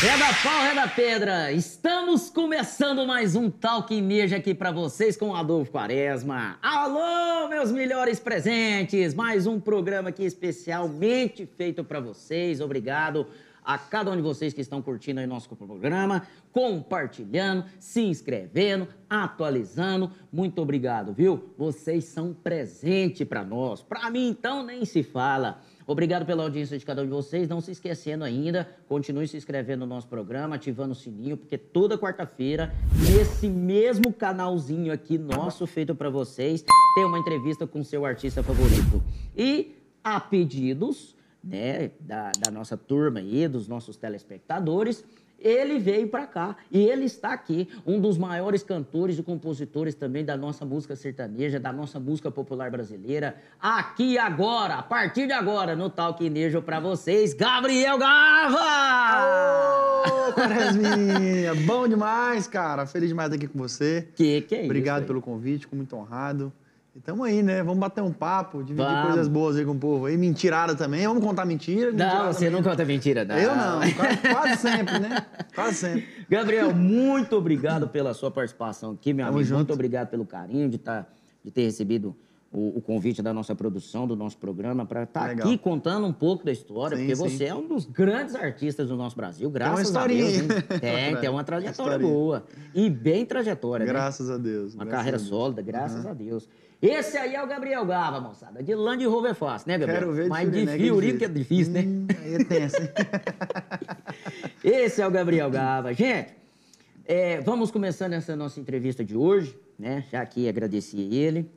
Reda pau, reda pedra. Estamos começando mais um Talk Neja aqui para vocês com Adolfo Quaresma. Alô, meus melhores presentes. Mais um programa aqui especialmente feito para vocês. Obrigado a cada um de vocês que estão curtindo aí nosso programa, compartilhando, se inscrevendo, atualizando. Muito obrigado, viu? Vocês são presente para nós. Para mim, então, nem se fala. Obrigado pela audiência de cada um de vocês. Não se esquecendo ainda, continue se inscrevendo no nosso programa, ativando o sininho, porque toda quarta-feira, nesse mesmo canalzinho aqui nosso, feito para vocês, tem uma entrevista com seu artista favorito. E a pedidos né, da, da nossa turma aí, dos nossos telespectadores, ele veio para cá e ele está aqui, um dos maiores cantores e compositores também da nossa música sertaneja, da nossa música popular brasileira. Aqui agora, a partir de agora, no Talk Nejo para vocês, Gabriel Gava! Ô, Quaresminha! Bom demais, cara. Feliz demais estar aqui com você. Que que é Obrigado isso? pelo convite, fico muito honrado. E tamo aí, né? Vamos bater um papo, dividir Vamos. coisas boas aí com o povo. aí. mentirada também. Vamos contar mentira? Não, você também. não conta mentira, não. Eu não. Quase, quase sempre, né? Quase sempre. Gabriel, muito obrigado pela sua participação aqui, meu Tamo amigo. junto. Muito obrigado pelo carinho de, tá, de ter recebido o, o convite da nossa produção, do nosso programa, para estar Legal. aqui contando um pouco da história, Sim, porque sim. você é um dos grandes artistas do nosso Brasil, graças a historinha Deus. hein? Tem, tem uma trajetória boa. E bem trajetória, né? Graças a Deus. Uma carreira a Deus. sólida, graças a Deus. Esse aí é o Gabriel Gava, moçada. De Land Rover fácil, né, Gabriel? Quero ver de Mas de que é difícil, né? Hum, aí é tenso, hein? Esse é o Gabriel Gava. Gente, é, vamos começando essa nossa entrevista de hoje, né? Já aqui agradeci ele.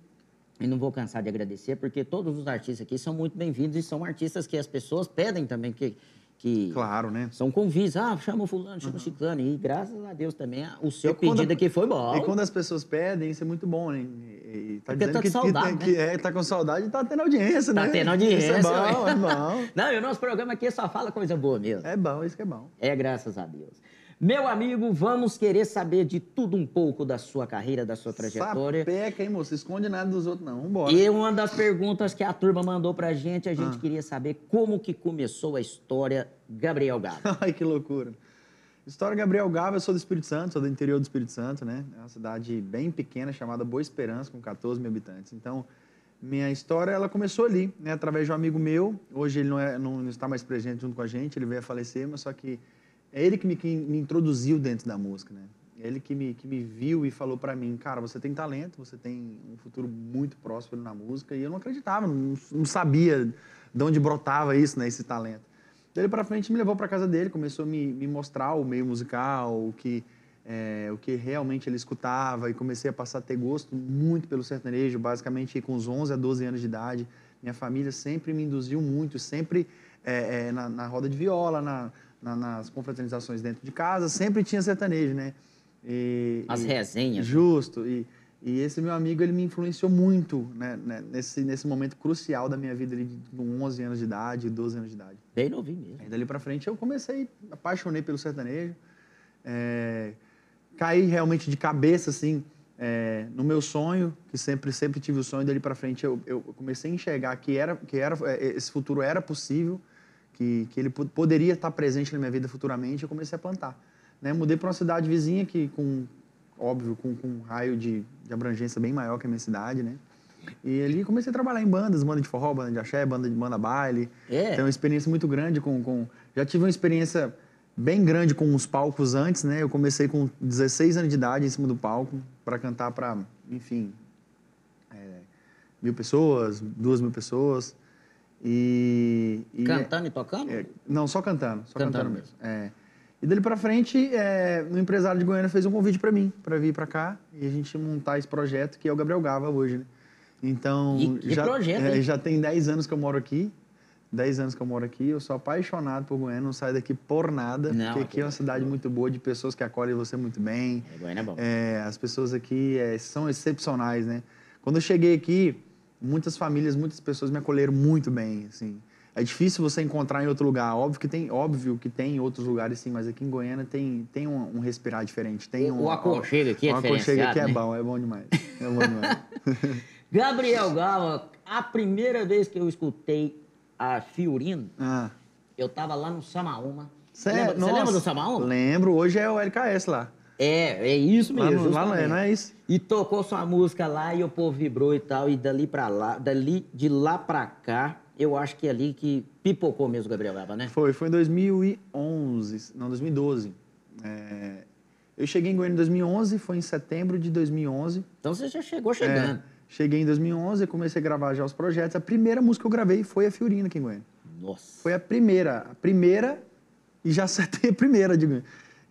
E não vou cansar de agradecer, porque todos os artistas aqui são muito bem-vindos e são artistas que as pessoas pedem também que, que Claro, né? são convites. Ah, chama o fulano, chama o ciclano. E graças a Deus também, o seu quando- pedido aqui foi bom. E quando as pessoas pedem, isso é muito bom, né? E, e tá Porque dizendo tá que, com saudade, que, que é, tá com saudade e tá tendo audiência, Tá né? tendo audiência. Isso é bom, é bom. Não, e o nosso programa aqui só fala coisa boa mesmo. É bom, isso que é bom. É, graças a Deus. Meu amigo, vamos querer saber de tudo um pouco da sua carreira, da sua trajetória. Sapeca, hein, moço? Esconde nada dos outros, não. Vambora. E uma das perguntas que a turma mandou pra gente, a gente Ah. queria saber como que começou a história Gabriel Gava. Ai, que loucura. História Gabriel Gava, eu sou do Espírito Santo, sou do interior do Espírito Santo, né? É uma cidade bem pequena chamada Boa Esperança, com 14 mil habitantes. Então, minha história, ela começou ali, né? Através de um amigo meu. Hoje ele não, é, não, não está mais presente junto com a gente, ele veio a falecer, mas só que é ele que me, que me introduziu dentro da música, né? Ele que me, que me viu e falou pra mim, cara, você tem talento, você tem um futuro muito próspero na música. E eu não acreditava, não, não sabia de onde brotava isso, né? Esse talento. Dele pra frente me levou pra casa dele, começou a me, me mostrar o meio musical, o que, é, o que realmente ele escutava, e comecei a passar a ter gosto muito pelo sertanejo, basicamente com uns 11 a 12 anos de idade. Minha família sempre me induziu muito, sempre é, é, na, na roda de viola, na, na- nas confraternizações dentro de casa, sempre tinha sertanejo, né? E- As e- resenhas. Justo. E, e esse meu amigo, ele me influenciou muito né, né, nesse, nesse momento crucial da minha vida, ali, com 11 anos de idade, 12 anos de idade. Bem novinho mesmo. Aí dali pra frente eu comecei, apaixonei pelo sertanejo, é, caí realmente de cabeça, assim, é, no meu sonho, que sempre, sempre tive o sonho, dali pra frente eu, eu comecei a enxergar que, era, que era, é, esse futuro era possível, que, que ele po- poderia estar presente na minha vida futuramente, eu comecei a plantar. Né? Mudei para uma cidade vizinha, que com, óbvio, com, com um raio de, de abrangência bem maior que a minha cidade, né? E ali comecei a trabalhar em bandas, banda de forró, banda de axé, banda de banda baile. É. Tenho uma experiência muito grande com, com... Já tive uma experiência bem grande com os palcos antes, né? Eu comecei com 16 anos de idade em cima do palco para cantar para, enfim, é, mil pessoas, duas mil pessoas. E... e Cantando e tocando? é, não, só cantando, só Cantando cantando, mesmo. É. E dali pra frente, é, um empresário de Goiânia fez um convite pra mim, pra vir pra cá e a gente montar esse projeto que é o Gabriel Gava hoje, né? Então, E já, projeto, é, já tem 10 anos que eu moro aqui. 10 anos que eu moro aqui, eu sou apaixonado por Goiânia, não saio daqui por nada, Não, porque aqui é uma cidade muito boa, de pessoas que acolhem você muito bem. É, Goiânia é bom. É, as pessoas aqui é, são excepcionais, né? Quando eu cheguei aqui, muitas famílias, muitas pessoas me acolheram muito bem, assim. É difícil você encontrar em outro lugar. Óbvio que tem, óbvio que tem em outros lugares, sim, mas aqui em Goiânia tem, tem um, um respirar diferente. Tem O- um, o aconchego aqui é O aconchego aqui é né? bom, é bom demais. É bom demais. Gabriel Gava, a primeira vez que eu escutei a Fiorino, ah, eu tava lá no Samaúma, Você lembra, você lembra do 1? Lembro, hoje é o LKS lá. É, é isso Lá, mesmo. no- lá não é, não é isso? E tocou sua música lá e o povo vibrou e tal. E dali pra lá, dali de lá pra cá, eu acho que é ali que pipocou mesmo o Gabriel Gaba, né? Foi, foi em 2011, não, 2012. É, eu cheguei em Goiânia em 2011, foi em setembro de 2011. Então você já chegou chegando. É, cheguei em 2011, eu comecei a gravar já os projetos. A primeira música que eu gravei foi a Fiorina aqui em Goiânia. Nossa. Foi a primeira, a primeira e já acertei a primeira, digo.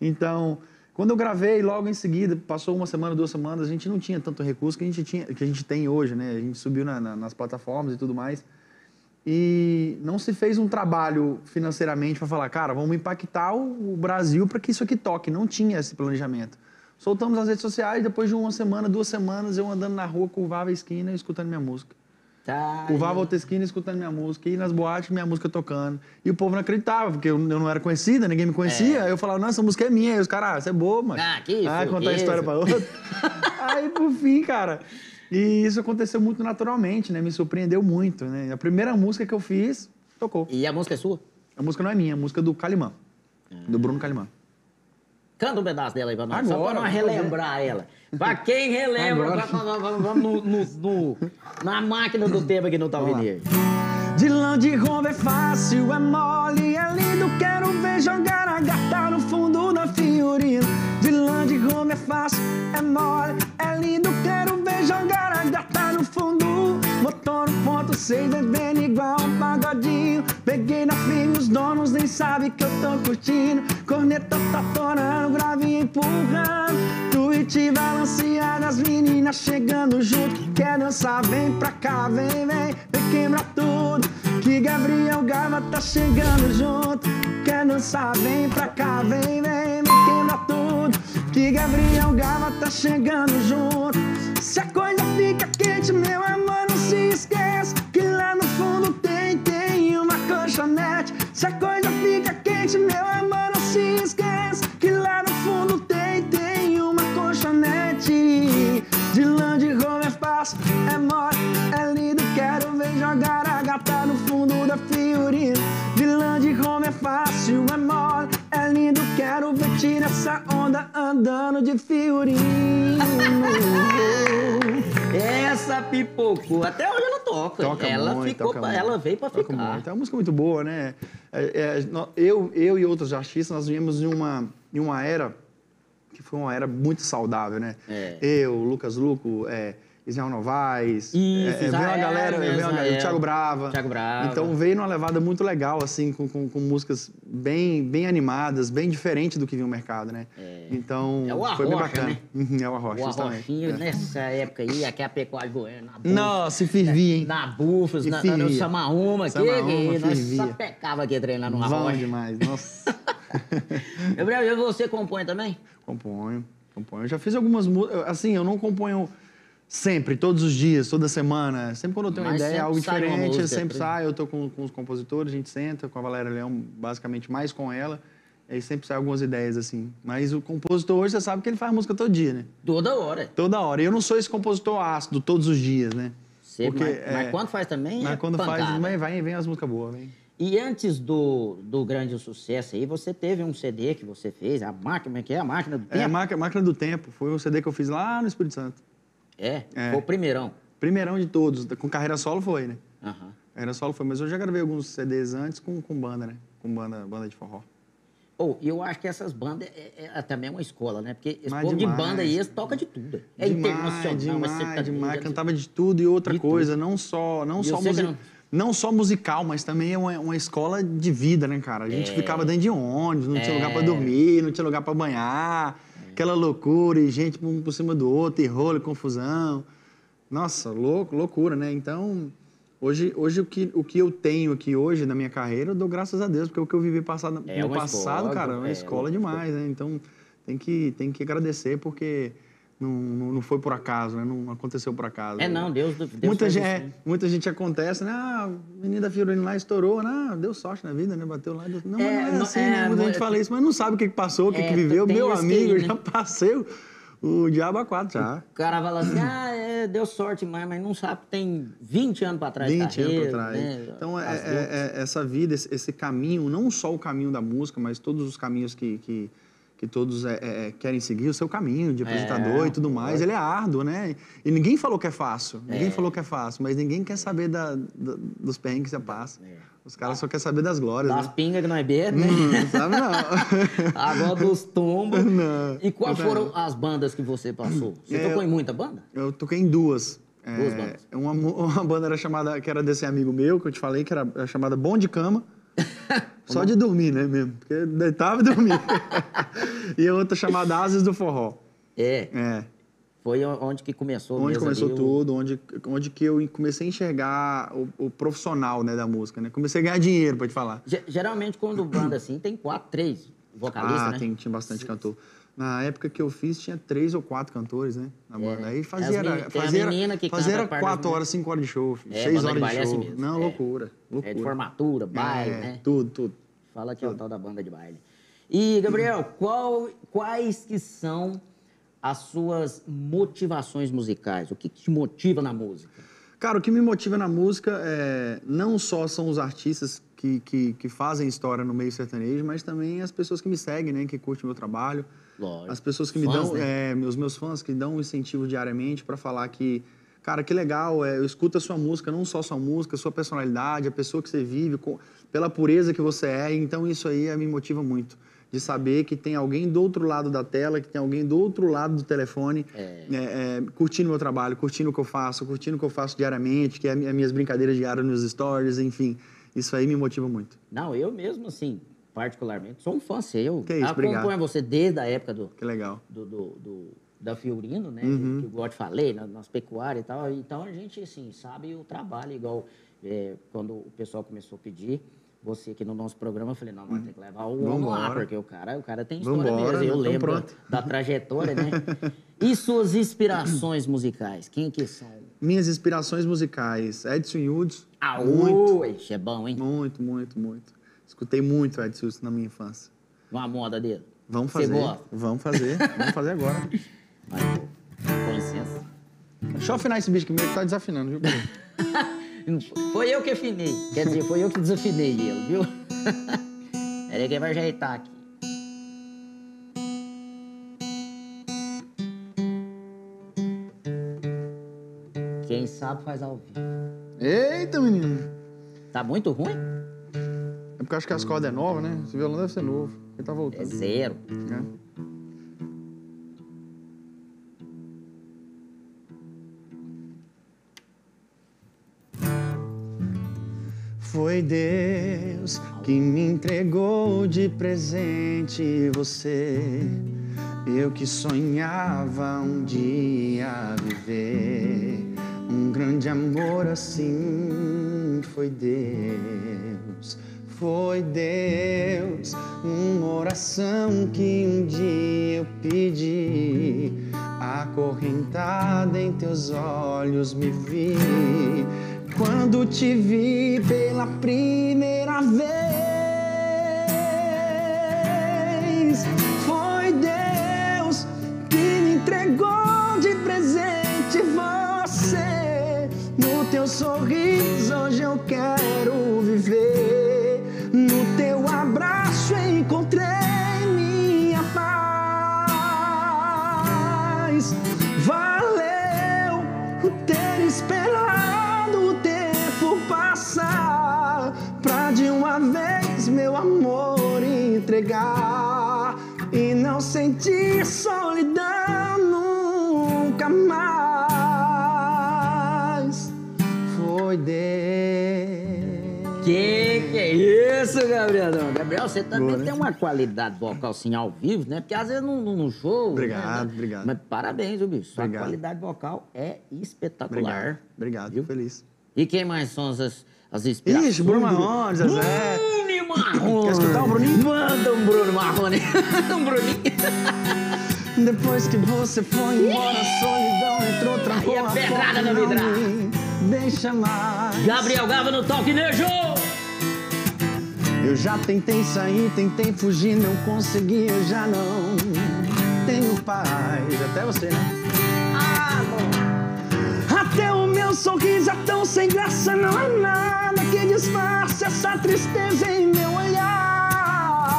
Então, quando eu gravei, logo em seguida, passou uma semana, duas semanas, a gente não tinha tanto recurso que a gente, tinha, que a gente tem hoje, né? A gente subiu na- na- nas plataformas e tudo mais. E não se fez um trabalho financeiramente para falar, cara, vamos impactar o, Brasil para que isso aqui toque. Não tinha esse planejamento. Soltamos nas redes sociais, depois de uma semana, duas semanas, eu andando na rua, curvava a esquina escutando minha música. Tá. Outra esquina escutando minha música, ia nas boates, minha música tocando. E o povo não acreditava, porque eu, não era conhecida, ninguém me conhecia. Aí eu falava, não, essa música é minha. Aí os caras, ah, você é bobo, mano. Ah, que isso, Ah, contar a história isso. pra outra. Aí, por fim, cara. E isso aconteceu muito naturalmente, né? Me surpreendeu muito, né? A primeira música que eu fiz, tocou. E a música é sua? A música não é minha, é a música do Calimã. Do Bruno Calimã. Canta um pedaço dela aí pra nós, só Agora, pra nós fazer. relembrar ela. Pra quem relembra, vamos, no, no- no- na máquina do tempo aqui no. Talvineiro. De lã de rombo é fácil, é mole, é lindo. Quero ver jogar a gata no fundo da fiorina. De lã de rombo é fácil, é mole, é lindo. Quero ver jogar a gata no fundo. Motor 1.6 bebendo igual um pagodinho. Peguei na firme, os donos nem sabem que eu tô curtindo. Corneta tá torando, grave empurrando. Tweet balanceado, as meninas chegando junto. Quer dançar, vem pra cá, vem, vem, vem quebra tudo. Que Gabriel Gava tá chegando junto. Quer dançar, vem pra cá, vem, vem, vem quebra tudo. Que Gabriel Gava tá chegando junto. Se a coisa fica quente, meu amor, esquece. Que lá no fundo tem, tem uma colchonete. Se a coisa fica quente, meu amor, não se esquece. Que lá no fundo tem, tem uma colchonete. De de roupa é fácil, é mole, é lindo. Quero ver jogar a gata no fundo da fiorina. De de roupa é fácil, é mole, é lindo. Quero ver tirar essa onda andando de fiorino. Essa pipocou. Até hoje ela toca. Toca ela muito, ficou, toca pra- ela veio pra Toca ficar. muito. É uma música muito boa, né? É, é, eu, eu e outros artistas, nós viemos em uma, em uma era que foi uma era muito saudável, né? É. Eu, Lucas Luco, é, Israel Novaes, Isso, é, é, veio uma galera, veio uma galera, o Thiago Brava. Thiago Brava. Então veio numa levada muito legal, assim, com, com, com músicas bem, bem animadas, bem diferente do que vinha o mercado, né? Então É o foi bem Arrocha, bacana. né? Uhum, é o Arrocha, O. Arrochinho, É. nessa época aí, aqui é a pecuária goiana, na Nossa, se fervia, hein? na Bufos, E na, na, no. Samaúma aqui, Samaúma, nós só pecava aqui treinando no Bom Arrocha. demais, nossa. Gabriel, você compõe também? Componho, componho. Eu já fiz algumas músicas. Assim, eu não componho sempre, todos os dias, toda semana. Sempre quando eu tenho uma Mas ideia, sempre algo sai uma diferente, música, sempre por saio. Eu tô com, com os compositores, a gente senta com a Valéria Leão, basicamente mais com ela. E aí sempre sai algumas ideias, assim. Mas o compositor hoje, você sabe que ele faz música todo dia, né? Toda hora. Toda hora. E eu não sou esse compositor ácido todos os dias, né? Sempre, Porque, mas, mas é, quando faz também Mas é quando faz, pancada. vem, vem, vem as músicas boas, vem. E antes do, do grande sucesso aí, você teve um CD que você fez, a máquina, que é a máquina do É, tempo. Máquina, Máquina do Tempo. Foi o CD que eu fiz lá no Espírito Santo. É, É. foi o primeirão. Primeirão de todos. Com carreira solo foi, né? Aham. Carreira solo foi, mas eu já gravei alguns CDs antes com, com banda, né? Com banda, banda de forró. Ou, e eu acho que essas bandas é, é também uma escola, né? Porque esse Mas povo demais. de banda aí, eles tocam de tudo. É demais, internacional, é demais, sertanejo, demais. é- Cantava de tudo e outra De coisa, não só, não E só musical. Não só musical, mas também é uma, uma escola de vida, né, cara? A gente ficava dentro de ônibus, não tinha É. lugar pra dormir, não tinha lugar pra banhar, aquela loucura, e gente um por cima do outro, e rolo, e confusão. Nossa, louco, loucura, né? Então, hoje, hoje o, que, o que eu tenho aqui hoje na minha carreira, eu dou graças a Deus, porque o que eu vivi passado, É no passado, escola, cara, é uma é, escola uma demais, né? Então, tem que, tem que agradecer, porque não, não, foi por acaso, né? Não aconteceu por acaso. É, não, Deus, Deus Muita gente, é, né? muita gente acontece, né? Ah, o menino da Fiorina lá estourou, né? Ah, deu sorte na vida, né? Bateu lá. Deu... Não, É, mas não é assim, é, né? Muita não- gente fala isso, mas não sabe o que que passou, o que, É, que viveu. Meu amigo, eu já né? passei o, O Diabo A4 já. O cara fala assim, ah, é, deu sorte mais, mas não sabe que tem 20 anos para trás 20 carreira, anos pra trás. né? Então, é, é- é- essa vida, esse, esse caminho, não só o caminho da música, mas todos os caminhos que, que, que todos é, é, querem seguir, o seu caminho de apresentador É, e tudo mais, ele é árduo, né? E ninguém falou que é fácil. Ninguém É. falou que é fácil, mas ninguém quer saber da, da- dos perrengues que você passa. É. Os caras só querem saber das glórias, Das né? pingas que nós bebemos, né? Hum, sabe não. Agora dos tombos. Não. E quais Não. foram as bandas que você passou? Você É, tocou em muita banda? Eu toquei em duas. Duas É, bandas. Uma, uma banda era chamada, que era desse amigo meu, que eu te falei, que era, era chamada Bom de Cama. Só de dormir, né, mesmo? Porque deitava e dormia. e a outra chamada Asas do Forró. É, É. foi onde que começou Onde começou ali o- tudo, onde, onde que eu comecei a enxergar o, o profissional né, da música, né? Comecei a ganhar dinheiro, te falar. Ge- Geralmente, quando banda assim, tem quatro, três vocalistas, ah, né? tem, tinha bastante cantor. Na época que eu fiz, tinha três ou quatro cantores, né? Na banda. Aí fazia, era, meni- tem a fazia, era- menina que fazia canta quatro horas, cinco horas de show, É, seis de horas baile é de show. assim mesmo. Não, É. loucura, loucura. É de formatura, baile, É, né? Tudo, tudo. Fala que é o tal da banda de baile. E, Gabriel, qual- quais que são as suas motivações musicais? O que, que te motiva na música? Cara, o que me motiva na música é, não só são os artistas que, que, que fazem história no meio sertanejo, mas também as pessoas que me seguem, né? Que curtem o meu trabalho. Lógico. As pessoas que me Fãs, dão, né? é, meus meus fãs que dão um incentivo diariamente para falar que, cara, que legal, é, eu escuto a sua música, não só a sua música, a sua personalidade, a pessoa que você vive, com- pela pureza que você é. Então isso aí é, me motiva muito. De saber que tem alguém do outro lado da tela, que tem alguém do outro lado do telefone, é, é, curtindo o meu trabalho, curtindo o que eu faço, curtindo o que eu faço diariamente, que é as minhas brincadeiras diárias nos stories, enfim. Isso aí me motiva muito. Não, eu mesmo, assim, particularmente, sou um fã seu. Que isso, Acompanho obrigado. você desde a época do, Que legal. do, do- do- da Fiorino, né? Uhum. Que eu te falei, na- nas pecuárias e tal. Então a gente, assim, sabe o trabalho, igual é, quando o pessoal começou a pedir. Você aqui no nosso programa, eu falei, não, nós temos que levar o homem lá, porque o cara, o cara tem história Vambora, mesmo. Eu lembro pronto. da trajetória, né? E suas inspirações musicais? Quem que são? Minhas inspirações musicais, Edson Hughes. Ah, muito, Ixi, é bom, hein? muito, muito, muito. Escutei muito Edson Hughes na minha infância. Uma moda dele. Vamos fazer. Vamos fazer. Vamos fazer agora. Pô, com licença. Deixa eu afinar esse bicho que meio que tá desafinando, viu? Foi eu que afinei. Quer dizer, foi eu que desafinei ele, viu? Peraí que vai ajeitar aqui. Quem sabe faz ao vivo. Eita, menino. Tá muito ruim? É porque acho que as cordas é nova, né? Esse violão deve ser novo. Ele tá É voltando. zero. né? Foi Deus que me entregou de presente você. Eu que sonhava um dia viver um grande amor assim. Foi Deus, foi Deus, uma oração que um dia eu pedi. Acorrentada em teus olhos me vi. Quando te vi pela primeira vez, foi Deus que me entregou de presente você. No teu sorriso hoje eu quero entregar e não sentir solidão nunca mais. Foi Deus. Que que é isso, Gabriel? Gabriel, você também Boa, né? tem uma qualidade vocal assim ao vivo, né? Porque às vezes no, no- show. Obrigado, né? obrigado. Mas parabéns, viu, bicho? Sua Obrigado. qualidade vocal é espetacular. Obrigado, obrigado, Viu? feliz. E quem mais são as, as inspirações? Ixi, Bruno Marrone, Zezé. Marrone. Quer escutar o Bruninho? Manda um Bruno Marrone. um Bruninho. Depois que você foi embora, a solidão entrou, trancou Aí é a pedrada vidrão. me Deixa mais. Gabriel Gava no Talk Nejo. Eu já tentei sair, tentei fugir, não consegui, eu já não tenho paz. Até você, né? Meu sorriso é tão sem graça, não há nada que disfarce essa tristeza em meu olhar.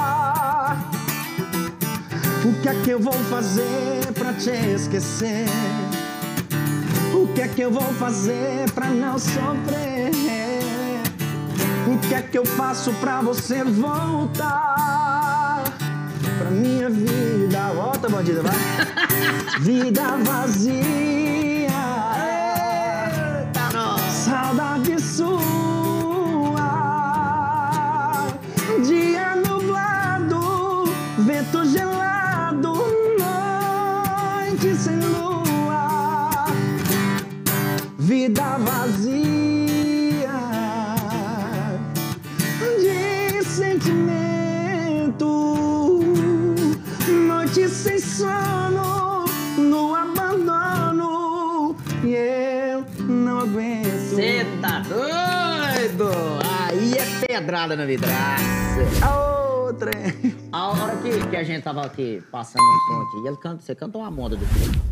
O que é que eu vou fazer pra te esquecer? O que é que eu vou fazer pra não sofrer? O que é que eu faço pra você voltar pra minha vida? Volta, bandida, vai. vida vazia. Vida vazia de sentimento, noite sem sono, no abandono, e eu não aguento. Você tá doido? Aí é pedrada na vidraça. A outra. A que, a gente tava aqui passando um som aqui, ele canta, você cantou uma moda do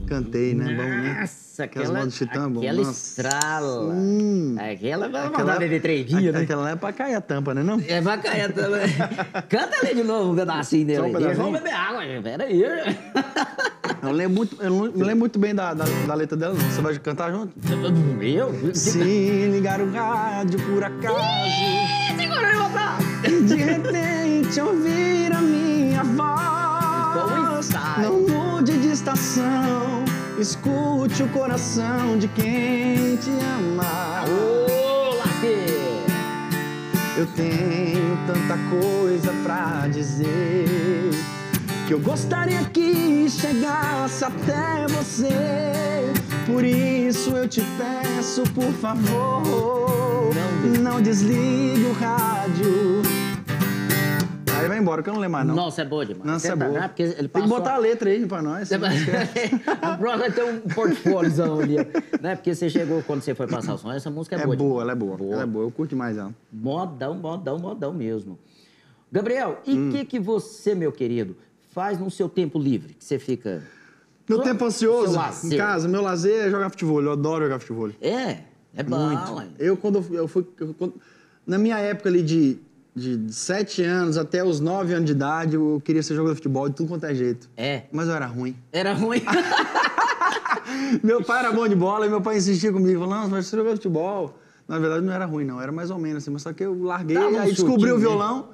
Cantei, né? Bom, né? Nossa, Aquelas aquela, de Titã, bom, aquela nossa. estrala. Hum. Aquela vai Aquela- mandar beber três dias, né? Aquela é pra cair a tampa, né? Não? É bacana também. Canta ali de novo um pedacinho dele. Um? Vamos beber água, gente. Pera aí. Eu lembro muito, eu não lembro muito bem da, da, da letra dela, não. Você vai cantar junto? Eu? Se ligar o rádio por acaso, Segura aí, botar. De repente ouvir a minha voz. Não mude de estação, escute o coração de quem te ama. Lasque. Eu tenho tanta coisa pra dizer que eu gostaria que chegasse até você. Por isso eu te peço, por favor, Não desligue. o rádio. Aí vai embora, que eu não lembro mais, não. Nossa, é boa demais. Nossa, é boa. né? Porque ele Tem que botar a letra aí pra nós. Você vai... o próximo vai ter um portfóliozão ali. Né? Porque você chegou, quando você foi passar o som, essa música é, É boa. boa, demais. ela é boa. Ela é boa, eu curto mais ela. Modão, modão, modão mesmo. Gabriel, e o Hum. que, que você, meu querido, faz no seu tempo livre? Que você fica. Meu tempo ansioso, em casa, meu lazer é jogar futebol. Eu adoro jogar futebol. É, é bom. Eu, quando eu- fui. eu- quando- na minha época ali de, de 7 anos até os 9 anos de idade, eu queria ser jogador de futebol de tudo quanto é jeito. É. Mas eu era ruim. Era ruim. meu pai era bom de bola e meu pai insistia comigo, falando, não, você ser jogador de futebol. Na verdade, não era ruim, não. Era mais ou menos assim. Mas só que eu larguei, Dava um aí descobri o violão.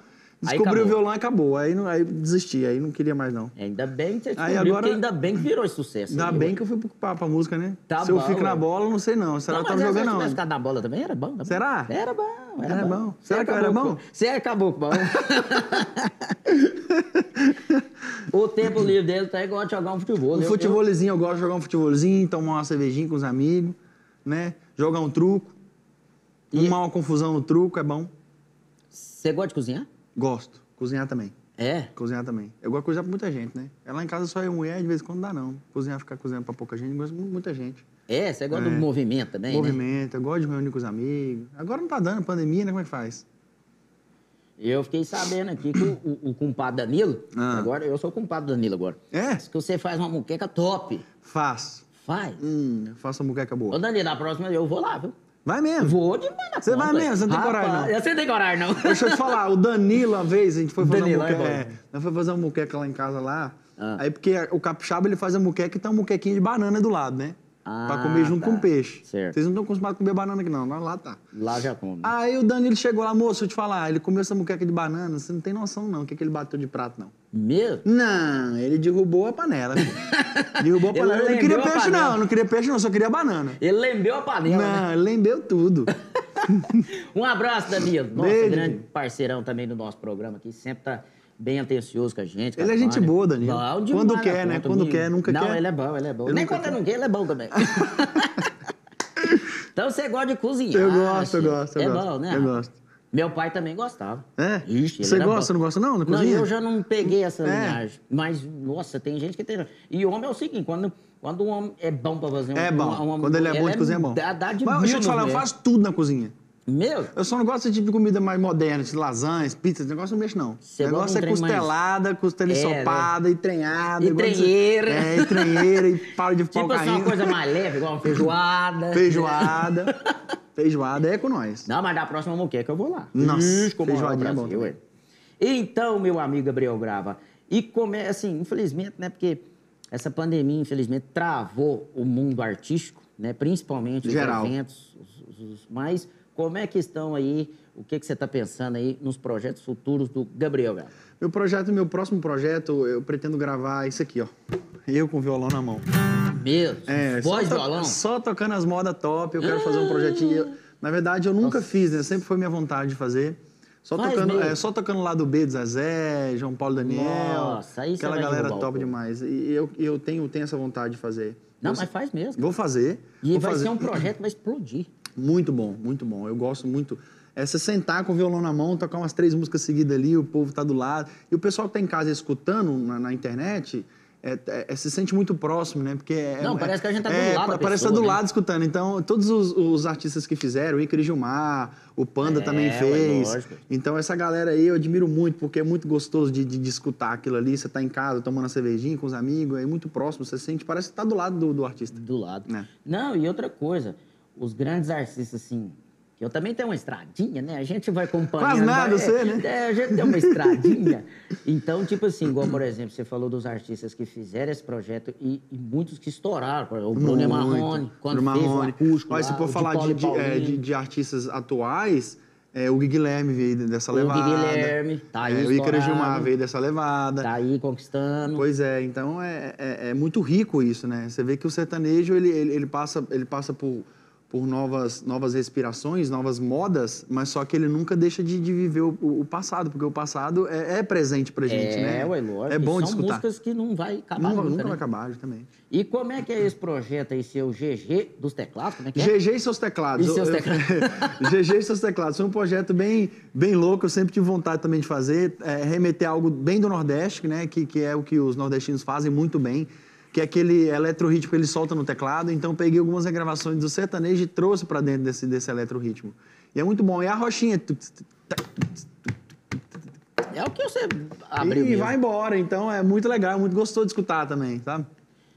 Aí Descobri o violão e acabou. Aí, não, aí desisti, aí não queria mais, não. ainda bem que você Aí descobriu, agora- porque ainda bem que virou esse sucesso. Ainda aí, bem que eu fui pra, pra música, né? Tá Se eu bom, fico na bola, não sei não. Será Não, que eu tava se jogando eu tivesse não? ficado na bola também, era bom. Era bom. Será? Era bom, era, Era bom. bom. Será que eu era bom? Você acabou com bom. o tempo livre dele tá igual de jogar um futebol. Um Eu- futebolzinho, eu gosto de jogar um futebolzinho, tomar uma cervejinha com os amigos, né? Jogar um truco. E- uma confusão no truco é bom. Você gosta de cozinhar? Gosto. Cozinhar também. É. Cozinhar também. Eu gosto de cozinhar pra muita gente, né? É lá em casa só eu e mulher, de vez em quando não dá não. Cozinhar, ficar cozinhando pra pouca gente, gosto de muita gente. É, você gosta É. do movimento também, né? Movimento, eu gosto de reunir com os amigos. Agora não tá dando pandemia, né? Como é que faz? Eu fiquei sabendo aqui que o, o, o compadre Danilo, Ah. agora eu sou o compadre Danilo agora. É? Diz que você faz uma muqueca top. Faço. Faz. Hum, faço uma muqueca Ô, boa. Danilo, na próxima eu vou lá, viu? Vai mesmo. Vou demais na Você vai mesmo? Você não tem Rapaz, coragem, não? Você não tem coragem, não. Deixa eu te falar, o Danilo, uma vez, a gente foi fazer Danilo, uma é muqueca. É, nós foi fazer uma muqueca lá em casa lá. Ah. Aí, porque o capixaba ele faz a muqueca e tem uma muquequinha de banana do lado, né? pra Ah, comer junto tá. com o peixe. Certo. Vocês não estão acostumados a comer banana aqui, não. Lá, lá tá. Lá já come. Aí o Danilo chegou lá, moço, eu te falar, ele comeu essa muqueca de banana, você não tem noção, não, o que, que ele bateu de prato, não. Mesmo? Não, ele derrubou a panela. derrubou a panela. Ele não queria peixe, panela. não. Não queria peixe, não, só queria banana. Ele lembeu a panela, né? Não, ele lembeu tudo. Um abraço, Danilo. Nossa, Beijo. grande parceirão também do nosso programa aqui. Sempre tá bem atencioso com a gente. com Ele a é gente boa, Danilo. Bom demais Quando quer, né? Quando menino. quer, nunca não, quer. Não, ele é bom, ele é bom. Nem quando quer. não quer, ele é bom também. então você gosta de cozinhar. Eu gosto, eu gosto, eu é gosto. bom, né? Eu gosto. Meu pai também gostava. É? Ixi, Você gosta, bom. não gosta não, na Não, cozinha? eu já não peguei essa É. linhagem. Mas, nossa, tem gente que tem. E homem é o seguinte, quando, quando um homem é bom pra fazer um- É bom. uma- uma- Quando ele é bom de cozinha, é bom. Dá, dá de Mas deixa eu te falar, eu faço tudo na cozinha. Meu, Eu só não gosto desse tipo de comida mais moderna, de lasanhas, pizzas, esse negócio não mexo, não. Você o negócio é de trem mais- costelada, costela É, ensopada, e trenhada. E trenheira. É, e trenheira, e pau de pau tipo assim, uma coisa mais leve, igual uma feijoada. Feijoada. Feijoada é com nós. Não, mas da próxima moqueca eu vou lá. Nossa, Ixi, como feijoadinha é é bom também. Então, meu amigo Gabriel Grava, e como é, assim, infelizmente, né, porque essa pandemia, infelizmente, travou o mundo artístico, né, principalmente os Geral. eventos, os, os- os- mas como é que estão aí, o que, que você está pensando aí nos projetos futuros do Gabriel Grava? Meu projeto, meu próximo projeto, eu pretendo gravar isso aqui, ó. Eu com violão na mão. Mesmo? É, Voz, só, violão? só tocando as modas top, eu quero fazer um projetinho. Na verdade, eu nunca fiz, né? Sempre foi minha vontade de fazer. Só Faz tocando, mesmo. é, só tocando lá do B do Zezé, João Paulo Daniel. Nossa, aí Aquela galera o top demais. E eu, eu tenho, tenho essa vontade de fazer. Não, Eu mas faz mesmo. Vou fazer. E vou vai fazer. ser um projeto que vai explodir. Muito bom, muito bom. Eu gosto muito. É você sentar com o violão na mão, tocar umas três músicas seguidas ali, o povo tá do lado. E o pessoal que tá em casa escutando na, na internet é, é- é- se sente muito próximo, né? Porque é- Não, é- parece que a gente tá do é, lado da Parece pessoa, que tá do né? lado escutando. Então, todos os, os artistas que fizeram, o Icari Gilmar, o Panda também fez. Então, essa galera aí eu admiro muito, porque é muito gostoso de, de, de escutar aquilo ali. Você tá em casa tomando uma cervejinha com os amigos, é muito próximo. Você sente, parece que tá do lado do, do artista. Do lado. É. Não, e outra coisa, os grandes artistas, assim, eu também tenho uma estradinha, né? A gente vai acompanhando. Quase nada, vai- você, né? É, a gente tem uma estradinha. Então, tipo assim, igual, por exemplo, você falou dos artistas que fizeram esse projeto e, e muitos que estouraram. O Bruno. Marrone, quando Bruno fez o Marrone. acústico Olha, lá, se for o falar de, de, é, de- de artistas atuais, é, o Gui Guilherme veio dessa O levada. Guilherme, tá aí É, o Ícaro. Gilmar veio dessa levada. tá aí conquistando. Pois é, então é, é, é muito rico isso, né? Você vê que o sertanejo, ele, ele, ele passa, ele passa por, por novas, novas respirações, novas modas, mas só que ele nunca deixa de, de viver o, o passado, porque o passado é, é presente pra gente, é, né? ué, lógico. É bom são escutar. músicas que não vai acabar Nunca, nunca, nunca né? vai acabar, também. E como é que é esse projeto aí, seu GG dos teclados? Como é que é? GG e seus teclados. E seus Eu- eu- teclados? GG e seus teclados. Foi um projeto bem, bem louco, eu sempre tive vontade também de fazer. É, remeter algo bem do Nordeste, né? Que, que é o que os nordestinos fazem muito bem. Que é aquele eletro-ritmo que ele solta no teclado. Então, peguei algumas regravações do sertanejo e trouxe para dentro desse, desse eletro-ritmo. E é muito bom. E a roxinha... É o que você abriu E mesmo. vai embora. Então, é muito legal, é muito gostoso de escutar também, sabe?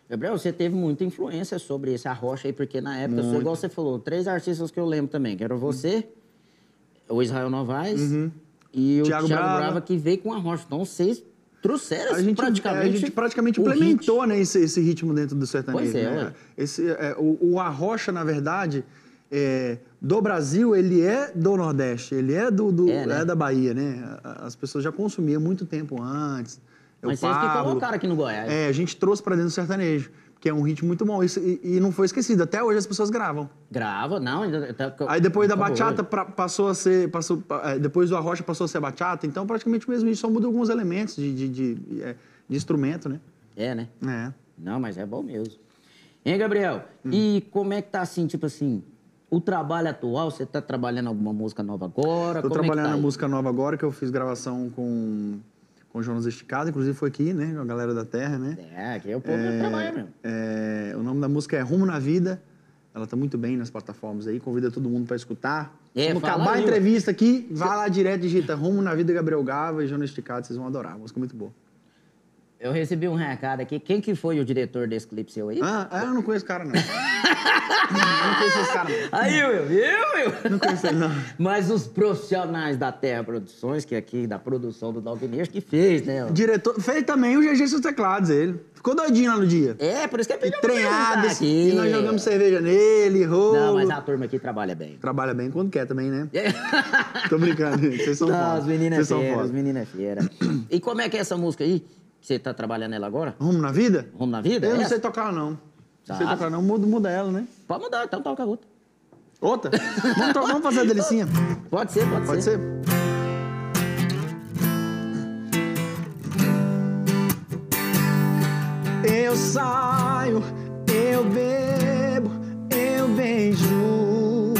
Gabriel, você teve muita influência sobre esse arrocha aí, porque na época, igual você falou, três artistas que eu lembro também, que eram você, o Israel Novaes e o Thiago Thiago, Brava. Brava. que veio com a rocha. Então, vocês trouxeram A gente praticamente, a gente praticamente implementou né, esse, esse ritmo dentro do sertanejo. Pois é, né? Esse, é, o, o arrocha, na verdade, é, do Brasil, ele é do Nordeste, ele é, do, do- É, né? é da Bahia, né? As pessoas já consumiam muito tempo antes. É Mas vocês que colocaram aqui no Goiás. É, a gente trouxe para dentro do sertanejo, que é um ritmo muito bom. Isso, e, e não foi esquecido. Até hoje as pessoas gravam. Grava, não. Ainda, tá- Aí depois da bachata pra- passou a ser. Passou, é, depois do arrocha passou a ser bachata. Então, praticamente o mesmo, isso só muda alguns elementos de, de, de, é, de instrumento, né? É, né? É. Não, mas é bom mesmo. Hein, Gabriel? E como é que tá assim, tipo assim, o trabalho atual, você tá trabalhando alguma música nova agora? Tô Como é trabalhando tá na aí? música nova agora, que eu fiz gravação com, com o Jonas Esticado, inclusive foi aqui, né? Com a galera da Terra, né? É, aqui é o povo que trabalha mesmo. É, o nome da música é Rumo na Vida. Ela tá muito bem nas plataformas aí, convida todo mundo para escutar. É, Quando acabar a aí, entrevista aqui, vai lá direto, digita Rumo na Vida Gabriel Gava e Jonas Esticado, vocês vão adorar. A música é muito boa. Eu recebi um recado aqui. Quem que foi o diretor desse clipe seu aí? Ah, ah, eu não conheço esse cara, não. eu não conheço esse cara, não. Aí, Will, viu, Will? Não conheço ele, não. Mas os profissionais da Terra Produções, que é aqui da produção do Dalvinejo, que fez, né? ó. Diretor, fez também o GG Seus Teclados, ele. Ficou doidinho lá no dia. É, por isso que eu E pedi pra perguntar treinado, aqui. e nós jogamos cerveja nele, rolo. Não, mas a turma aqui trabalha bem. Trabalha bem quando quer também, né? Tô brincando, vocês são Não, foda. os meninos é Vocês são fera, foda. os meninos é. E como é que é essa música aí? Você tá trabalhando ela agora? Rumo na vida? Rumo na vida? Eu não Essa? sei tocar, não. Não sei Sabe? tocar, não. Muda, muda ela, né? Pode mudar, então toca outra. Outra? vamos, vamos fazer a delicinha? Pode ser, pode, Pode ser. ser? Eu saio, eu bebo, eu beijo.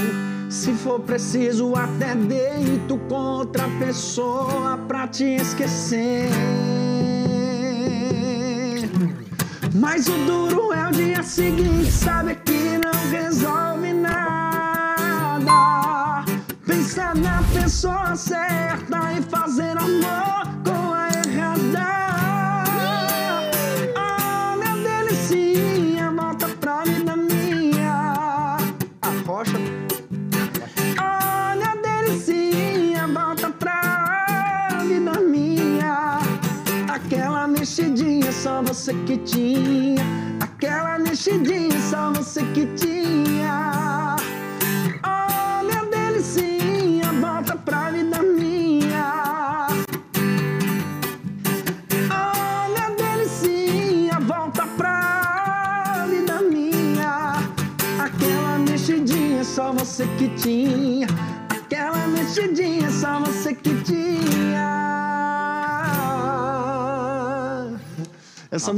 Se for preciso, até deito com outra pessoa pra te esquecer. Mas o duro é o dia seguinte, sabe que não resolve nada. Pensar na pessoa certa e fazer amor.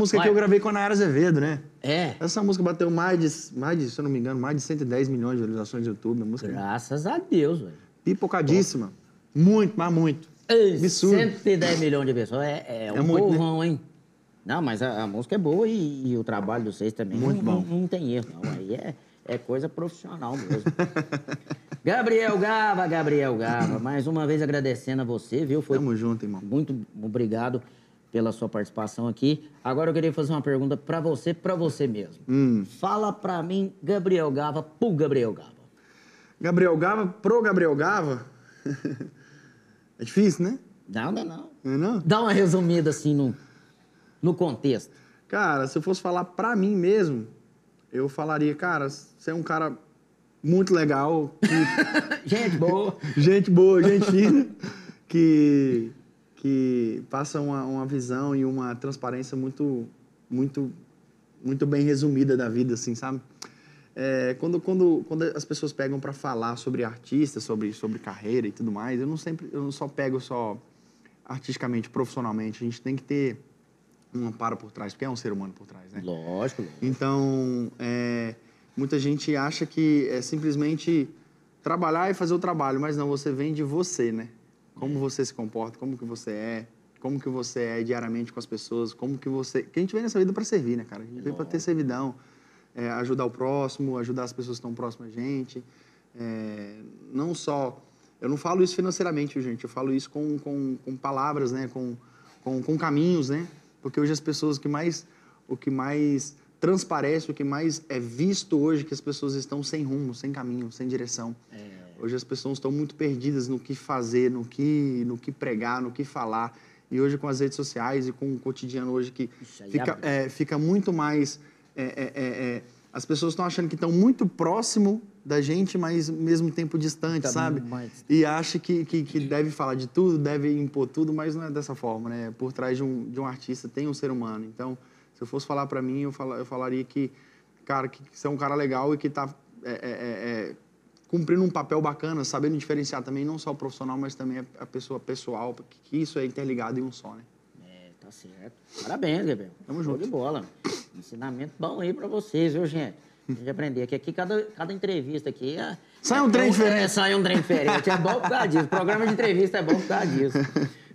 Música aqui eu gravei com a Nayara Azevedo, né? É. Essa música bateu mais de, mais de, se eu não me engano, mais de 110 milhões de visualizações no YouTube. A música é Graças a Deus, velho. pipocadíssima. Muito, mas muito. Ei, Absurdo. 110 milhões de pessoas. É, é um muito, né? hein? Não, mas a, a música é boa e, e o trabalho de vocês também. Muito não, bom. Não, não tem erro, não. Aí é, é coisa profissional mesmo. Gabriel Gava, Gabriel Gava, mais uma vez agradecendo a você, viu? Foi Tamo junto, irmão. muito obrigado pela sua participação aqui. Agora eu queria fazer uma pergunta pra você, pra você mesmo. Hum. Fala pra mim, Gabriel Gava, pro Gabriel Gava. Gabriel Gava, pro Gabriel Gava. é difícil, né? Não, não, não. Não é não? Dá uma resumida assim no, no contexto. Cara, se eu fosse falar pra mim mesmo, eu falaria, cara, você é um cara muito legal, que- Gente boa. gente boa, gente fina, que, que passa uma, uma visão e uma transparência muito, muito, muito bem resumida da vida, assim, sabe? É, quando, quando, quando as pessoas pegam pra falar sobre artista, sobre, sobre carreira e tudo mais, eu não sempre, eu não só pego só artisticamente, profissionalmente, a gente tem que ter um amparo por trás, porque é um ser humano por trás, né? Lógico, lógico. Então, é, muita gente acha que é simplesmente trabalhar e fazer o trabalho, mas não, você vem de você, né? Como você se comporta, como que você é, como que você é diariamente com as pessoas, como que você... Que a gente vem nessa vida para servir, né, cara? A gente veio para ter servidão, é, ajudar o próximo, ajudar as pessoas que estão próximas a gente. É, não só... Eu não falo isso financeiramente, gente? Eu falo isso com, com, com palavras, né? Com, com, com caminhos, né? Porque hoje as pessoas que mais... O que mais transparece, o que mais é visto hoje, que as pessoas estão sem rumo, sem caminho, sem direção. Hoje as pessoas estão muito perdidas no que fazer, no que, no que pregar, no que falar. E hoje com as redes sociais e com o cotidiano hoje que fica, é, fica muito mais... é, é, é, é, as pessoas estão achando que estão muito próximo da gente, mas ao mesmo tempo distante, Tá sabe? mais- E acha que, que, que deve falar de tudo, deve impor tudo, mas não é dessa forma, né? Por trás de um, de um artista tem um ser humano. Então, se eu fosse falar para mim, eu, fala, eu falaria que, cara, que você é um cara legal e que tá é, é, é, cumprindo um papel bacana, sabendo diferenciar também não só o profissional, mas também a, pessoa pessoal, porque que isso é interligado em um só, né? É, tá certo. Parabéns, Gabriel. Tamo Show junto. de bola. Ensinamento bom aí pra vocês, viu, gente? A gente aprender que aqui cada, cada entrevista aqui é, Sai um trem é, diferente. É, sai um trem diferente. É bom por causa disso. O programa de entrevista é bom por causa disso.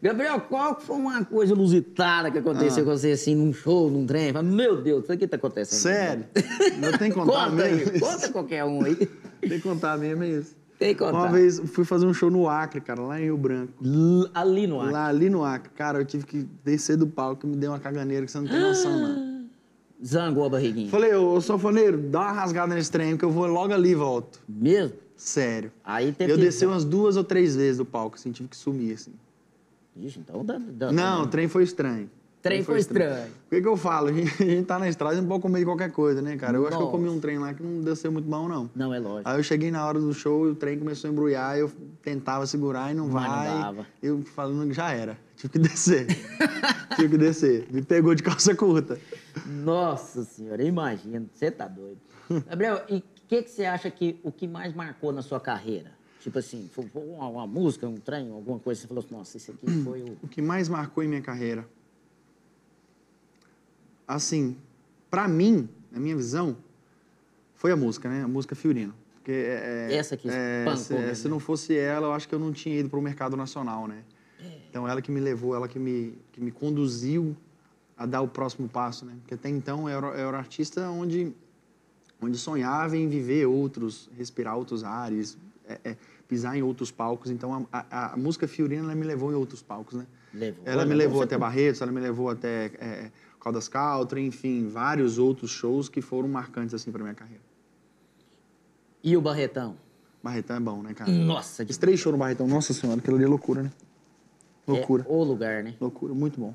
Gabriel, qual que foi uma coisa inusitada que aconteceu Ah. com você assim, num show, num trem? Meu Deus, isso aqui tá acontecendo. Sério? Tenho que contar Conta aí, mesmo. conta qualquer um aí. Tem que contar mesmo, é isso. Tem que contar. Uma vez fui fazer um show no Acre, cara, lá em Rio Branco. L- Ali no ar. Lá ali no Acre. Cara, eu tive que descer do palco, me deu uma caganeira que você não tem noção, não. Zangou a barriguinha. Falei, ô, ô sanfoneiro, dá uma rasgada nesse trem que eu vou logo ali e volto. Mesmo? Sério. Aí teve Eu que- desci umas duas ou três vezes do palco, assim, tive que sumir, assim. Ixi, então dá, dá- Não, o trem foi estranho. Trem foi estranho. O que, que eu falo? A gente, a gente tá na estrada e não pode comer de qualquer coisa, né, cara? Eu acho que eu Nossa. comi um trem lá que não deu ser muito bom, não. Não, é lógico. Aí eu cheguei na hora do show e o trem começou a embrulhar, eu tentava segurar e não Mas não vai. dava. eu falando que já era. Tive que descer. Tive que descer. Me pegou de calça curta. Nossa senhora, imagino. Você tá doido. Gabriel, e o que, que você acha que o que mais marcou na sua carreira? Tipo assim, foi uma, uma música, um trem, alguma coisa, você falou assim, nossa, esse aqui foi o... O que mais marcou em minha carreira? Assim, pra mim, na minha visão, foi a música, né? A música Fiorino. Porque é, é- Essa que é, espancou se, se né? não fosse ela, eu acho que eu não tinha ido pro mercado nacional, né? Então, ela que me levou, ela que me, que me conduziu a dar o próximo passo, né? Porque até então eu era, eu era artista onde, onde sonhava em viver outros, respirar outros ares, é, é, pisar em outros palcos. Então, a, a, a música Fiorina, ela me levou em outros palcos, né? Levou. Ela me Levou até. Barretos, ela me levou até é, Caldas Country, enfim, vários outros shows que foram marcantes, assim, pra minha carreira. E o Barretão? Barretão é bom, né, cara? Nossa, Os três shows no Barretão, nossa senhora, aquilo ali é loucura, né? Loucura. É o lugar, né? Loucura, muito bom.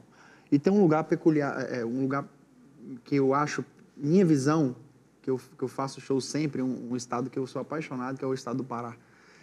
E tem um lugar peculiar, é, um lugar que eu acho, minha visão, que eu, que eu faço show sempre, um, um estado que eu sou apaixonado, que é o estado do Pará.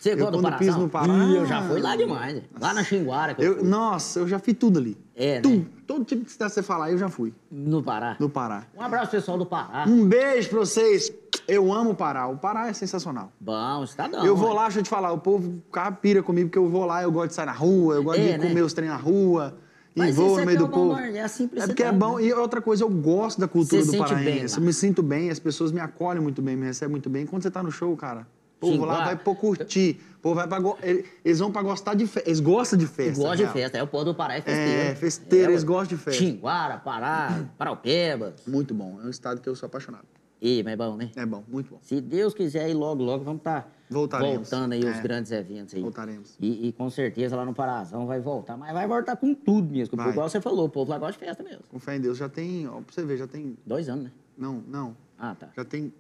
Você Eu, gosta do piso no Pará- Ih, eu já fui lá demais. né? Lá na Xinguara eu, Eu, nossa, eu já fiz tudo ali. É, né? Todo tipo de cidade que você falar, eu já fui. No Pará. No Pará. Um abraço pessoal do Pará. Um beijo pra vocês. Eu amo o Pará. O Pará é sensacional. Bom, estadão. eu vou lá, deixa eu te falar, o povo o cara pira comigo, porque eu vou lá, eu gosto de sair na rua, eu gosto É, de né? comer os trem na rua. E Mas vou isso no é meio é do povo. do- é a É simplicidade, porque é bom. né? E outra coisa, eu gosto da cultura Você do bem paraense. lá. Eu me sinto bem, as pessoas me acolhem muito bem, me recebem muito bem. Quando você tá no show, cara, o povo Xinguar. lá vai pra curtir. O povo vai pra. go- ele- Eles vão pra gostar de festa. Eles gostam de festa. gosto de real. festa. É o povo do Pará é festeiro. É, festeiro, eles ué. gostam de festa. Xinguara, Pará, Paraupebas. Muito bom. É um estado que eu sou apaixonado. Ih, mas é bom, né? É bom, muito bom. Se Deus quiser, aí logo, logo vamos estar Voltaremos. voltando aí os É. grandes eventos aí. Voltaremos. E, e com certeza lá no Parazão vai voltar. Mas vai voltar com tudo mesmo. Vai. Igual você falou, o povo lá gosta de festa mesmo. Com fé em Deus, já tem. Ó, pra você ver, já tem. Dois anos, né? Não, não. Ah, tá. Já tem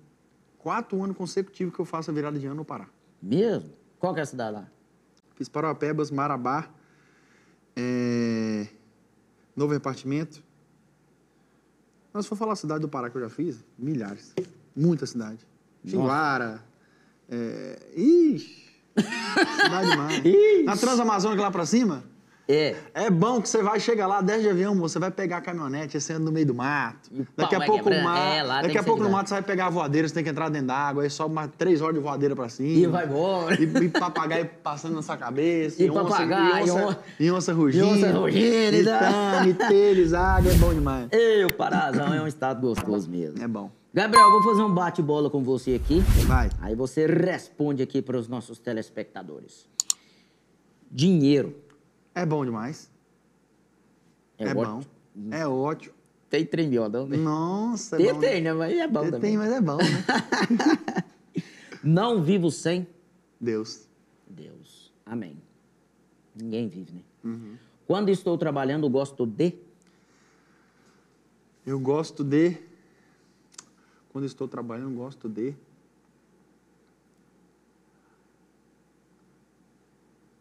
quatro anos consecutivos que eu faço a virada de ano no Pará. Mesmo? Qual que é a cidade lá? Fiz Parauapebas, Marabá, é, Novo Repartimento. Mas se for falar a cidade do Pará que eu já fiz, milhares. Muita cidade. Xinguara. É... Ixi! cidade demais. Ixi. Na Transamazônica lá pra cima, É. é bom que você vai, chega lá, desce de avião, você vai pegar a caminhonete, você anda no meio do mato. E Daqui a pouco o mar, É, daqui a pouco no mato você vai pegar a voadeira, você tem que entrar dentro d'água, aí sobe umas três horas de voadeira pra cima. E vai embora. E, e papagaio passando na sua cabeça. E onça- papagaio, E onça, on- e onça rugindo. e onça rugindo, e Gritando, e água, é bom demais. Ei, o Parazão é um estado gostoso mesmo. É bom. Gabriel, vou fazer um bate-bola com você aqui. Vai. Aí você responde aqui para os nossos telespectadores. Dinheiro. É bom demais. É, bom. ótimo. É ótimo. Tem tremendão, né? Nossa, é Tem, bom. tem, né? Mas é bom Tem, também. mas é bom, né? Não vivo sem Deus. Deus. Amém. Ninguém vive, né? Uhum. Quando estou trabalhando, gosto de... Eu gosto de. Quando estou trabalhando, gosto de.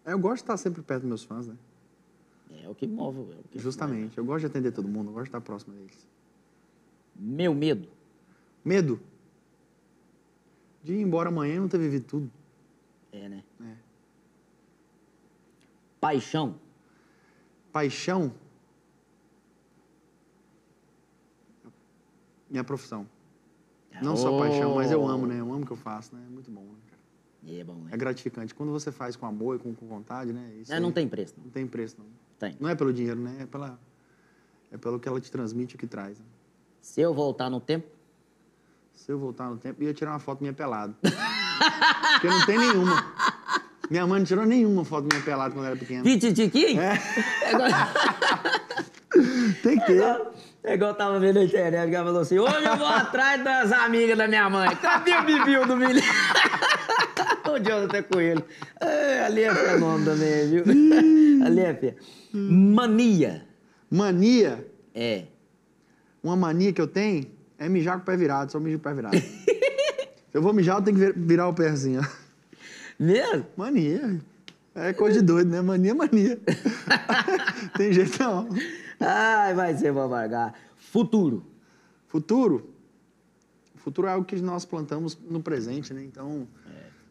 Eu gosto de estar sempre perto dos meus fãs, né? É o que move. É o que Justamente. Eu gosto de atender todo mundo, eu gosto de estar próximo deles. Meu medo. Medo. De ir embora amanhã e não ter vivido tudo. É, né? É. Paixão. Paixão. Minha profissão. Não só paixão, mas eu amo, né? Eu amo o que eu faço, né? É muito bom, né, cara? É bom, né? É gratificante. Quando você faz com amor e com, com vontade, né? É, aí não tem preço, não. Não tem preço, não. Tem. Não é pelo dinheiro, né? É, pela, é pelo que ela te transmite e o que traz. né? Se eu voltar no tempo, Se eu voltar no tempo, ia tirar uma foto minha pelada. Porque não tem nenhuma. Minha mãe não tirou nenhuma foto minha pelada quando eu era pequena. pititiquinho, É, é igual... tem que ter. É igual eu tava vendo na internet, que ela falou assim, hoje eu vou atrás das amigas da minha mãe. Cadê o Bibiu do milho? O Jonathan Coelho. É, ali é fenômeno também, viu? ali é fé. Mania. Mania. É. Uma mania que eu tenho é mijar com o pé virado, só mijo com o pé virado. Se eu vou mijar, eu tenho que vir- virar o pé assim, ó. Mesmo? Mania. É coisa de doido, né? Mania, mania. Tem jeito não. Ai, vai ser pra amargar. Futuro. Futuro. Futuro é algo que nós plantamos no presente, né? Então,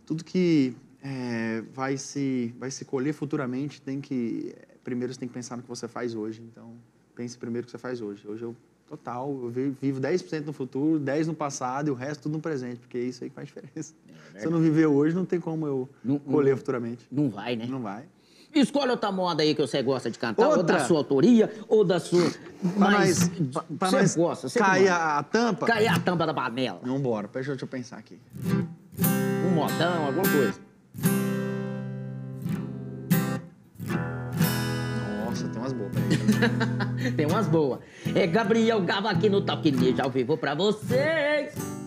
tudo que é, vai, se, vai se colher futuramente tem que. Primeiro você tem que pensar no que você faz hoje. Então, pense primeiro no que você faz hoje. Hoje eu, total, eu vi- vivo 10% no futuro, 10% no passado e o resto tudo no presente, porque é isso aí que faz diferença. Se eu não viver hoje, não tem como eu Não- colher não- futuramente. Não vai, né? Não vai. Escolhe outra moda aí que você gosta de cantar, ou Outra. da sua autoria, ou da sua. Mas nós, pra- pra você nós gosta, você cair a, a tampa. Cair a tampa da panela. Vambora, deixa eu pensar aqui. Modão, alguma coisa. Nossa, tem umas boas. Peraí. Tem umas boas. É Gabriel Gava aqui no Talk Ninja ao vivo pra vocês.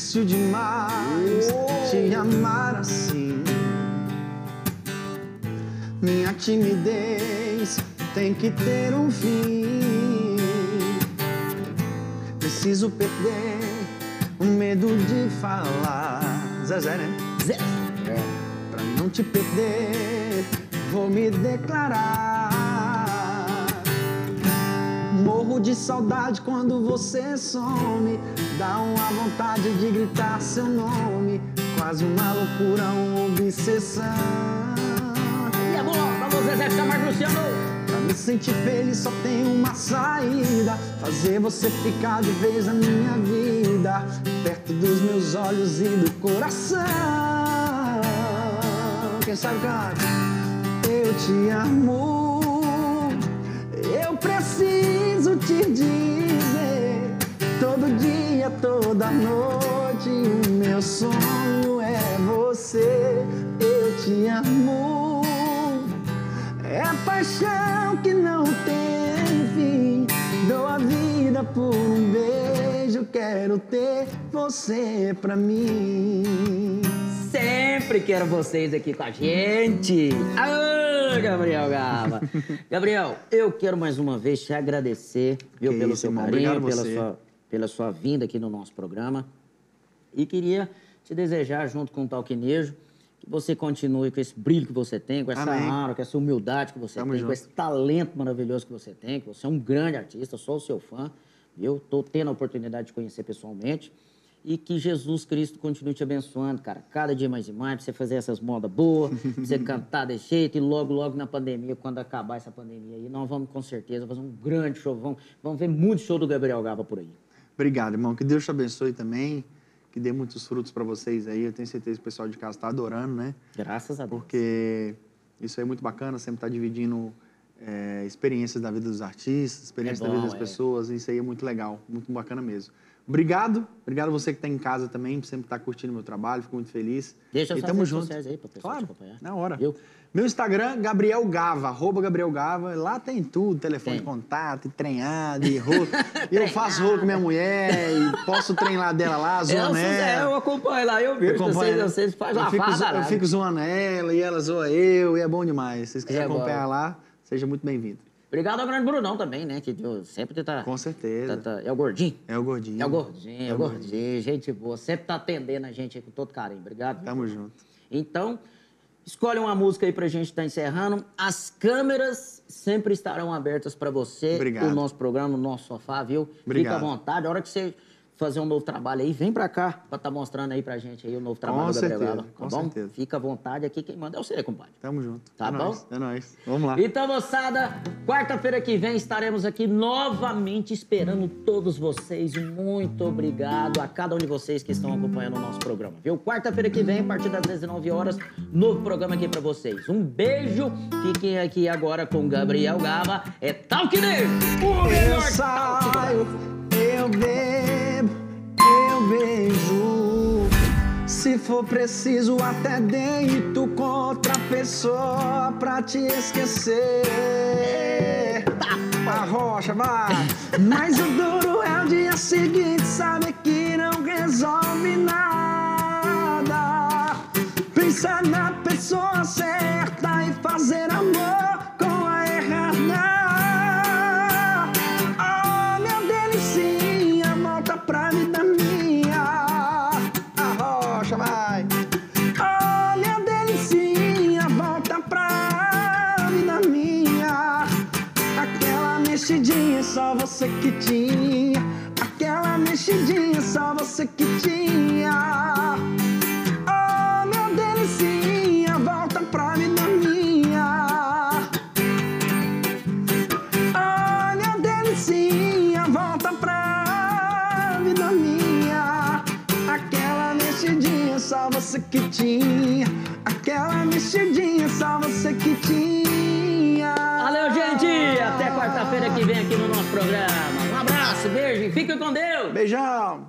Difícil demais te amar assim. Minha timidez tem que ter um fim. Preciso perder o medo de falar. Zezé, né? Zé. Pra não te perder, vou me declarar. Morro de saudade quando você some. Dá uma vontade de gritar seu nome. Quase uma loucura, uma obsessão. E é bom, vamos Zezé Camargo Luciano. Pra me sentir feliz só tem uma saída Fazer você ficar de vez na minha vida Perto dos meus olhos e do coração Quem sabe canta Eu te amo Eu preciso te dizer Todo dia, toda noite O meu sonho é você Eu te amo é paixão que não tem fim. Dou a vida por um beijo, quero ter você pra mim. Sempre quero vocês aqui com a gente. Aô, Gabriel Gava. Gabriel, eu quero mais uma vez te agradecer viu, Que pelo isso, seu irmão. carinho, Obrigado pela você. sua, pela sua vinda aqui no nosso programa. E queria te desejar, junto com o Talquinejo, que você continue com esse brilho que você tem, com essa aura, com essa humildade que você Tamo tem, com junto. esse talento maravilhoso que você tem, que você é um grande artista, sou o seu fã. Eu estou tendo a oportunidade de conhecer pessoalmente. E que Jesus Cristo continue te abençoando, cara. Cada dia mais e mais, pra você fazer essas modas boas, pra você cantar desse jeito. E logo, logo na pandemia, quando acabar essa pandemia aí, nós vamos com certeza fazer um grande show. Vamos, vamos ver muito show do Gabriel Gava por aí. Obrigado, irmão. Que Deus te abençoe também. Que dê muitos frutos pra vocês aí. Eu tenho certeza que o pessoal de casa tá adorando, né? Graças a Deus. Porque isso aí é muito bacana, sempre estar dividindo é, experiências da vida dos artistas, experiências É da vida bom, das é. pessoas. Isso aí é muito legal, muito bacana mesmo. Obrigado, obrigado a você que está em casa também, por sempre estar curtindo meu trabalho, fico muito feliz. Deixa e suas tamo junto. aí pra pessoal Claro, acompanhar. na hora. Viu? Meu Instagram, Gabriel Gava, arroba Gabriel Gava. Lá tem tudo, telefone Tem. de contato, e treinado, e. E eu faço rolo com minha mulher, e posso treinar dela lá, É, zoando eu, é, ela. eu acompanho lá, eu vejo vocês, né? vocês fazem eu uma fico, eu fico zoando ela e ela zoa eu e é bom demais. Se vocês quiserem É bom. acompanhar lá, seja muito bem-vindo. Obrigado ao grande Brunão também, né? Que eu sempre tá... Com certeza. tá- tá- é o gordinho. É o gordinho. É o gordinho, é É o o gordinho. Gente boa. Sempre tá atendendo a gente aí com todo carinho. Obrigado. Tamo junto. Então, escolhe uma música aí pra gente estar encerrando. As câmeras sempre estarão abertas pra você. Obrigado. O nosso programa, o nosso sofá, viu? Obrigado. Fica à vontade. A hora que você fazer um novo trabalho aí, vem pra cá pra estar mostrando aí pra gente aí o novo trabalho do Gabriel certeza, Gava, tá com bom? certeza. Fica à vontade aqui. Quem manda é você, compadre. Tamo junto. Tá é bom? Nóis, é nóis. Vamos lá. Então, moçada, quarta-feira que vem estaremos aqui novamente esperando todos vocês. Muito obrigado a cada um de vocês que estão acompanhando o nosso programa, viu? Quarta-feira que vem, a partir das 19 horas, novo programa aqui pra vocês. Um beijo, fiquem aqui agora com Gabriel Gava. É Talk Nerd, o Eu melhor do saio, eu eu beijo. Se for preciso, até deito com outra pessoa pra te esquecer. A rocha vai. Mas o duro é o dia seguinte, sabe que não resolve nada. Pensar na pessoa certa e fazer tinha. Aquela mexidinha só você que tinha. Fique com Deus! Beijão!